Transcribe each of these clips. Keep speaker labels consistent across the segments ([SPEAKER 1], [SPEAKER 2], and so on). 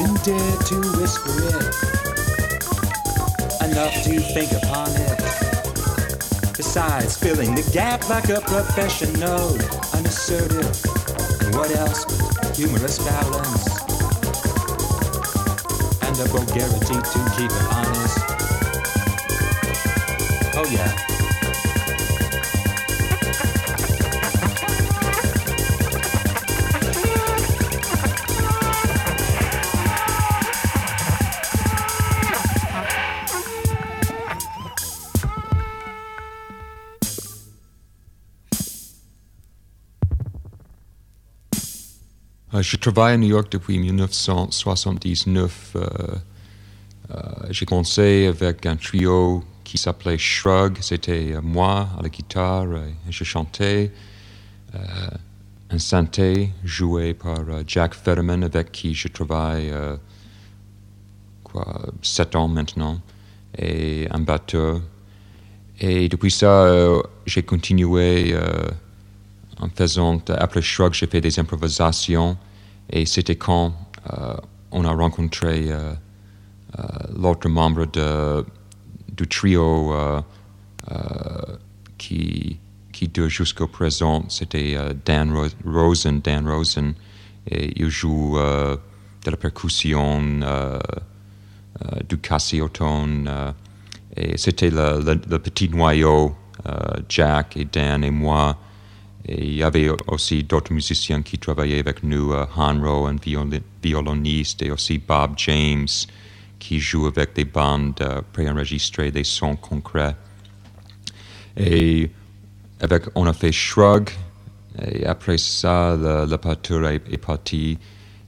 [SPEAKER 1] Even dare to whisper it. Enough to think upon it. Besides, filling the gap like a professional, unassertive. And what else but humorous balance? And a vulgarity to keep it honest. Oh, yeah.
[SPEAKER 2] Je travaille à New York depuis 1979. Euh, euh, j'ai commencé avec un trio qui s'appelait Shrug. C'était moi à la guitare et je chantais. un synthé joué par Jack Fetterman avec qui je travaille quoi, sept ans maintenant. Et un batteur. Et depuis ça, j'ai continué en faisant, après Shrug, j'ai fait des improvisations et c'était quand euh, on a rencontré euh, euh, l'autre membre du trio qui, qui dure jusqu'au présent, c'était Dan Rosen, Dan Rosen, et il joue de la percussion, du cassioton, et c'était le, petit noyau, Jack et Dan et moi, et il y avait aussi d'autres musiciens qui travaillaient avec nous, uh, Hanro, un violoniste, et aussi Bob James, qui joue avec des bandes uh, préenregistrées, des sons concrets. Et avec, on a fait Shrug, et après ça, le partout est, est, parti.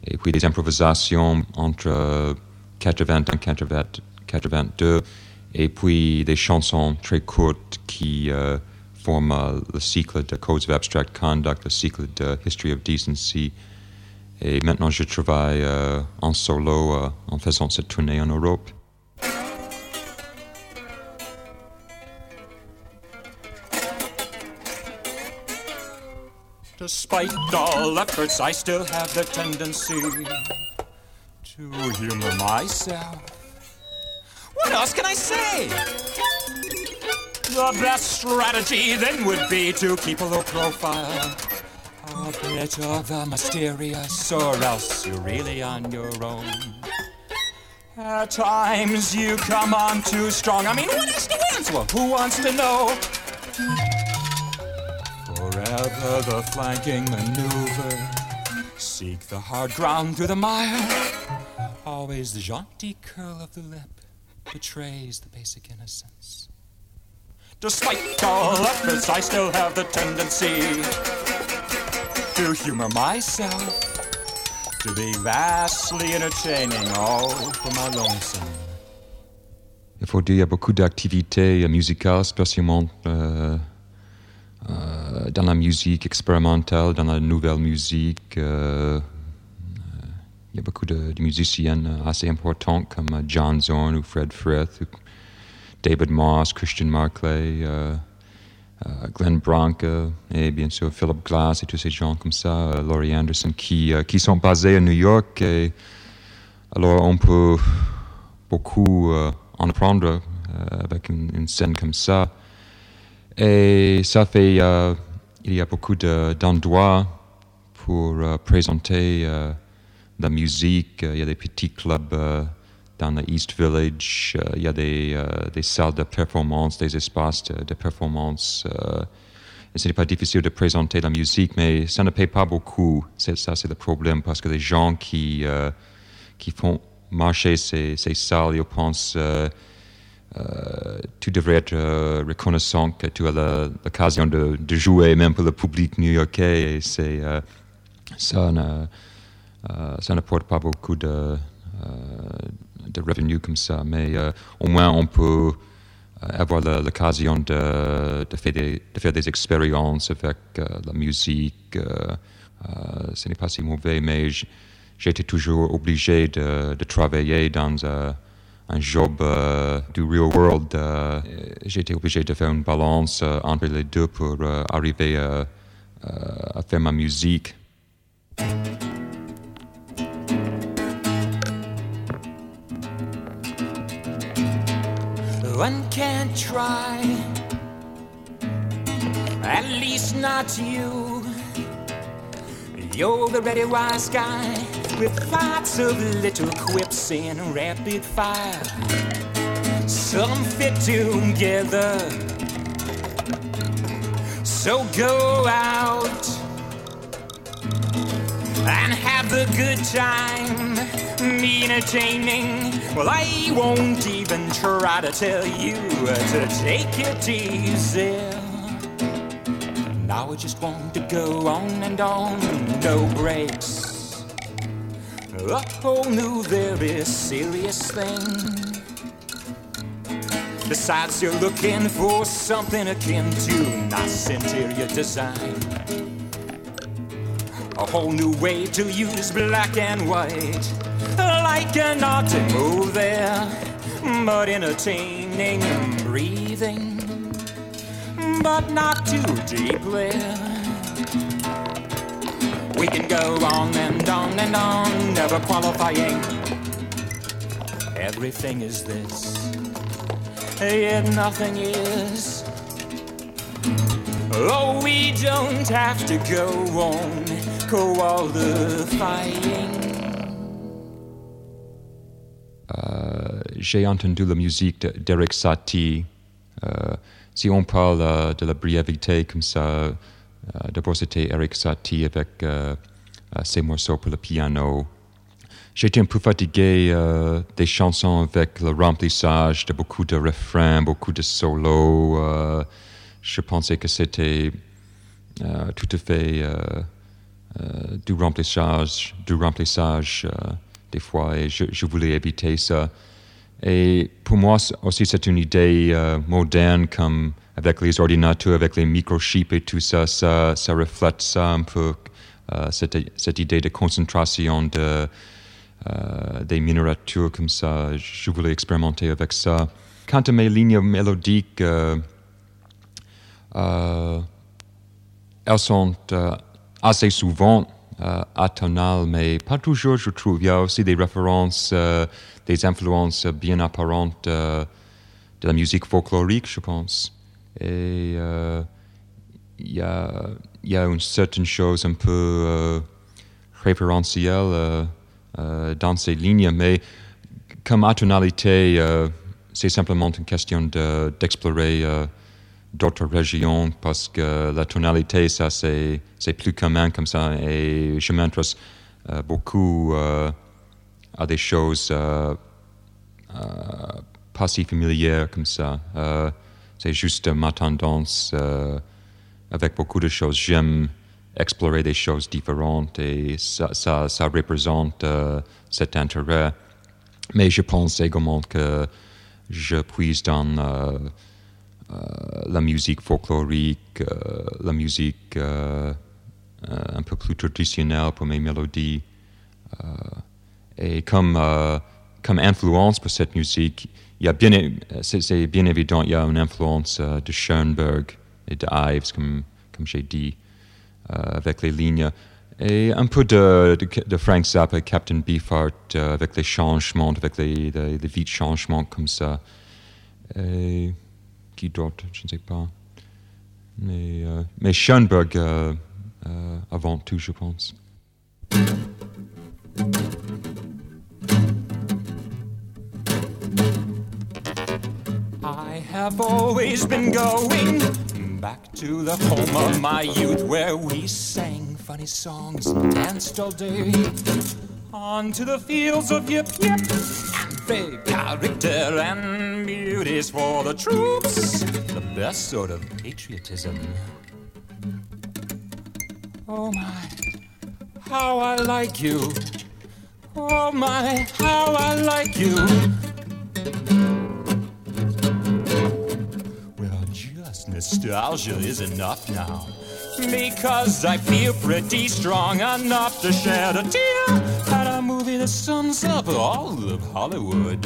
[SPEAKER 2] Et puis des improvisations entre 81 et 82, et puis des chansons très courtes qui... Uh, forme le cycle de Codes of Abstract Conduct, le cycle de History of Decency. Et maintenant, je travaille euh, en solo euh, en faisant cette tournée en Europe.
[SPEAKER 1] Despite all efforts, I still have the tendency to humor myself. What else can I say? The best strategy then would be to keep a low profile. A bit of the mysterious, or else you're really on your own. At times you come on too strong. I mean, what is the answer? Who wants to know? Forever the flanking maneuver. Seek the hard ground through the mire. Always the jaunty curl of the lip betrays the basic innocence. Despite all efforts, I still have the tendency to humor myself, to be vastly entertaining all for my lonesome.
[SPEAKER 2] Il faut dire, il y a beaucoup d'activités musicales, spécialement euh, euh, dans la musique expérimentale, dans la nouvelle musique. Euh, il y a beaucoup de, de, musiciens assez importants comme John Zorn ou Fred Frith. David Moss, Christian Marclay, euh, euh, Glenn Branca et bien sûr Philip Glass et tous ces gens comme ça, euh, Laurie Anderson, qui, qui sont basés à New York. Et alors on peut beaucoup en apprendre avec une, scène comme ça. Et ça fait, il y a beaucoup d'endroits pour présenter la musique. Il y a des petits clubs dans le East Village, euh, il y a des, euh, des, salles de performance, des espaces de, de performance. Euh, ce n'est pas difficile de présenter la musique, mais ça ne paye pas beaucoup. Ça, c'est le problème, parce que les gens qui, qui font marcher ces, ces salles, ils pensent euh, tu devrais être reconnaissant que tu as l'occasion de, de, jouer même pour le public new-yorkais. C'est, ça, ne, ça ne porte pas beaucoup de, de revenus comme ça, mais euh, au moins on peut euh, avoir l'occasion de, de, faire des, expériences avec euh, la musique. ce n'est pas si mauvais, mais j'étais toujours obligé de, travailler dans un job du real world. j'étais obligé de faire une balance entre les deux pour arriver à faire ma musique.
[SPEAKER 1] One can't try. At least not you. You're the ready wise guy with lots of little quips in rapid fire. Some fit together. So go out and have the good time, me entertaining. Well, I won't even try to tell you to take it easy. Now I just want to go on and on, no breaks. A whole new, very serious thing. Besides, you're looking for something akin to nice interior design. A whole new way to use black and white, like an art move there, but entertaining and breathing, but not too deeply. We can go on and on and on, never qualifying. Everything is this, yet nothing is. Oh, we don't have to go on.
[SPEAKER 2] Euh, J'ai entendu la musique d'Eric Satie. Euh, si on parle euh, de la brièveté comme ça, d'abord c'était Eric Satie avec ses morceaux pour le piano. J'étais un peu fatigué des chansons avec le remplissage de beaucoup de refrains, beaucoup de solos. Je pensais que c'était euh, tout à fait euh, euh, du remplissage, du remplissage des fois, et je, voulais éviter ça. Et pour moi aussi, c'est une idée moderne, comme avec les ordinateurs, avec les microchips et tout ça, ça, reflète ça un peu, cette, idée de concentration de, euh, des miniatures comme ça. Je voulais expérimenter avec ça. Quant à mes lignes mélodiques, elles sont euh, assez souvent euh, atonales, mais pas toujours, je trouve. Il y a aussi des références, euh, des influences bien apparentes euh, de la musique folklorique, je pense. Et euh, il y, a, une certaine chose un peu euh, référentielle euh, euh, dans ces lignes, mais comme atonalité, euh, c'est simplement une question de- d'explorer euh, d'autres régions parce que la tonalité, ça, c'est, plus commun comme ça. Et je m'intéresse euh, beaucoup euh, à des choses euh, pas si familières comme ça. C'est juste ma tendance avec beaucoup de choses. J'aime explorer des choses différentes et ça, ça, représente cet intérêt. Mais je pense également que je puise dans la musique folklorique, euh, la musique euh, euh, un peu plus traditionnelle pour mes mélodies. Euh, et comme, euh, comme influence pour cette musique, c'est, bien évident, il y a une influence euh, de Schoenberg et de Ives, comme, comme j'ai dit, euh, avec les lignes. Et un peu de, de, Frank Zappa, Captain Beefheart, euh, avec les changements, avec les, les, les vite changements comme ça. Et qui d'autre, je ne sais pas. Mais, euh, mais Schoenberg euh, euh, avant tout, je pense.
[SPEAKER 1] I have always been going back to the home of my youth where we sang funny songs and danced all day. On to the fields of yip yip and big character and beauties for the troops. The best sort of patriotism. Oh my, how I like you. Oh my, how I like you. Well, just nostalgia is enough now. Because I feel pretty strong enough to shed a tear at a movie that sums up all of Hollywood.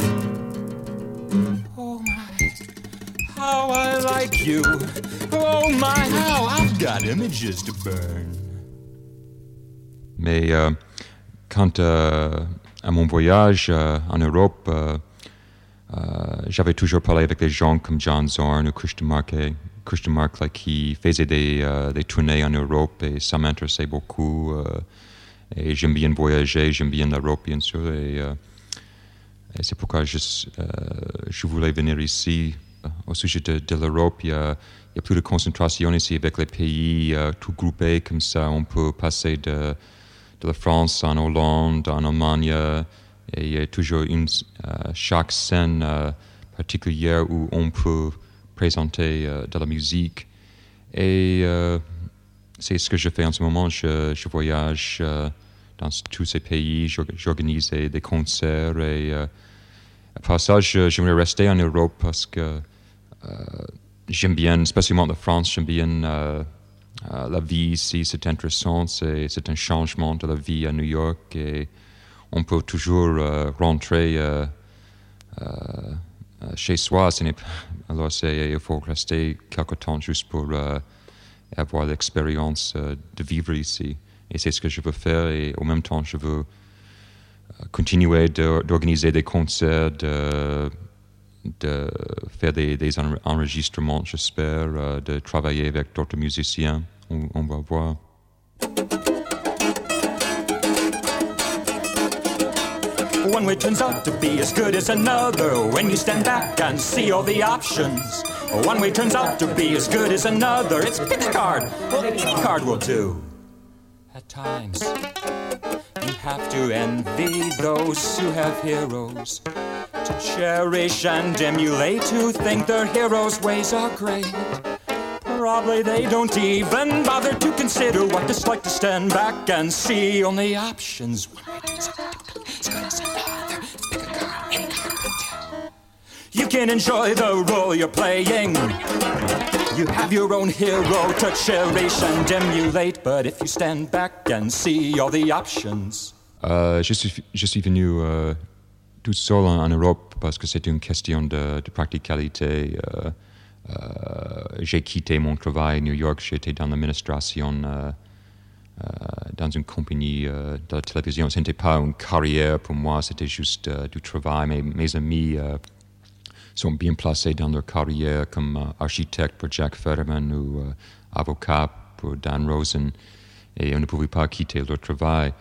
[SPEAKER 1] My, how I like you. My, how I've got images to burn.
[SPEAKER 2] Mais euh, quant euh, à mon voyage euh, en Europe, euh, j'avais toujours parlé avec des gens comme John Zorn ou Christian Mark, Christian Mark qui faisaient des, des tournées en Europe et ça m'intéressait beaucoup. et j'aime bien voyager, j'aime bien l'Europe, bien sûr. Et, c'est pourquoi je voulais venir ici. Au sujet de, l'Europe, il y a y plus de concentration ici avec les pays euh, tout groupés comme ça. On peut passer de, la France en Hollande, en Allemagne, et il y a toujours une, euh, chaque scène euh, particulière où on peut présenter de la musique. Et c'est ce que je fais en ce moment. Je, voyage dans tous ces pays, j'organise des concerts et après ça, j'aimerais rester en Europe parce que j'aime bien, spécialement la France, j'aime bien euh, euh, la vie ici, c'est intéressant, c'est, un changement de la vie à New York et on peut toujours euh, rentrer chez soi. alors c'est, il faut rester quelque temps juste pour avoir l'expérience de vivre ici. Et c'est ce que je veux faire et en même temps je veux continuer d'organiser des concerts, de faire des, des enregistrements, j'espère, uh, de travailler avec d'autres musiciens. On, on va voir.
[SPEAKER 1] One way turns out to be as good as another when you stand back and see all the options. One way turns out to be as good as another. It's pick a card. Well, any card will do. At times, you have to envy those who have heroes to cherish and emulate, who think their heroes' ways are great. Probably they don't even bother to consider what it's like to stand back and see only options. You can enjoy the role you're playing. You have your own hero to cherish and emulate, but if you stand back and see all the options.
[SPEAKER 2] Uh, je, suis, je suis venu uh, tout seul en, Europe parce que c'est une question de, de practicalité. Euh, euh, j'ai quitté mon travail à New York, j'étais dans l'administration, euh, dans une compagnie de la télévision. Ce n'était pas une carrière pour moi, c'était juste du travail. Mes, mes amis sont bien placés dans leur carrière comme architecte pour Jack Fetterman ou avocat pour Dan Rosen et on ne pouvait pas quitter leur travail.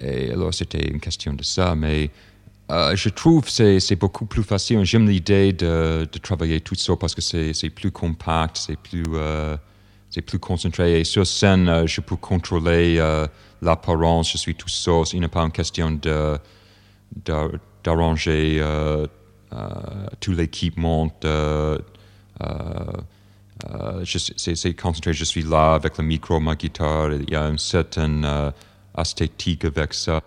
[SPEAKER 2] Et alors c'était une question de ça, mais euh, je trouve que c'est beaucoup plus facile. J'aime l'idée de, de, travailler tout seul parce que c'est plus compact, c'est plus, euh, plus concentré. Et sur scène, euh, je peux contrôler euh, l'apparence. Je suis tout seul. Il n'est pas une question d'arranger tout l'équipement. c'est concentré. Je suis là avec le micro, ma guitare. Il y a une certaine esthétique avec ça.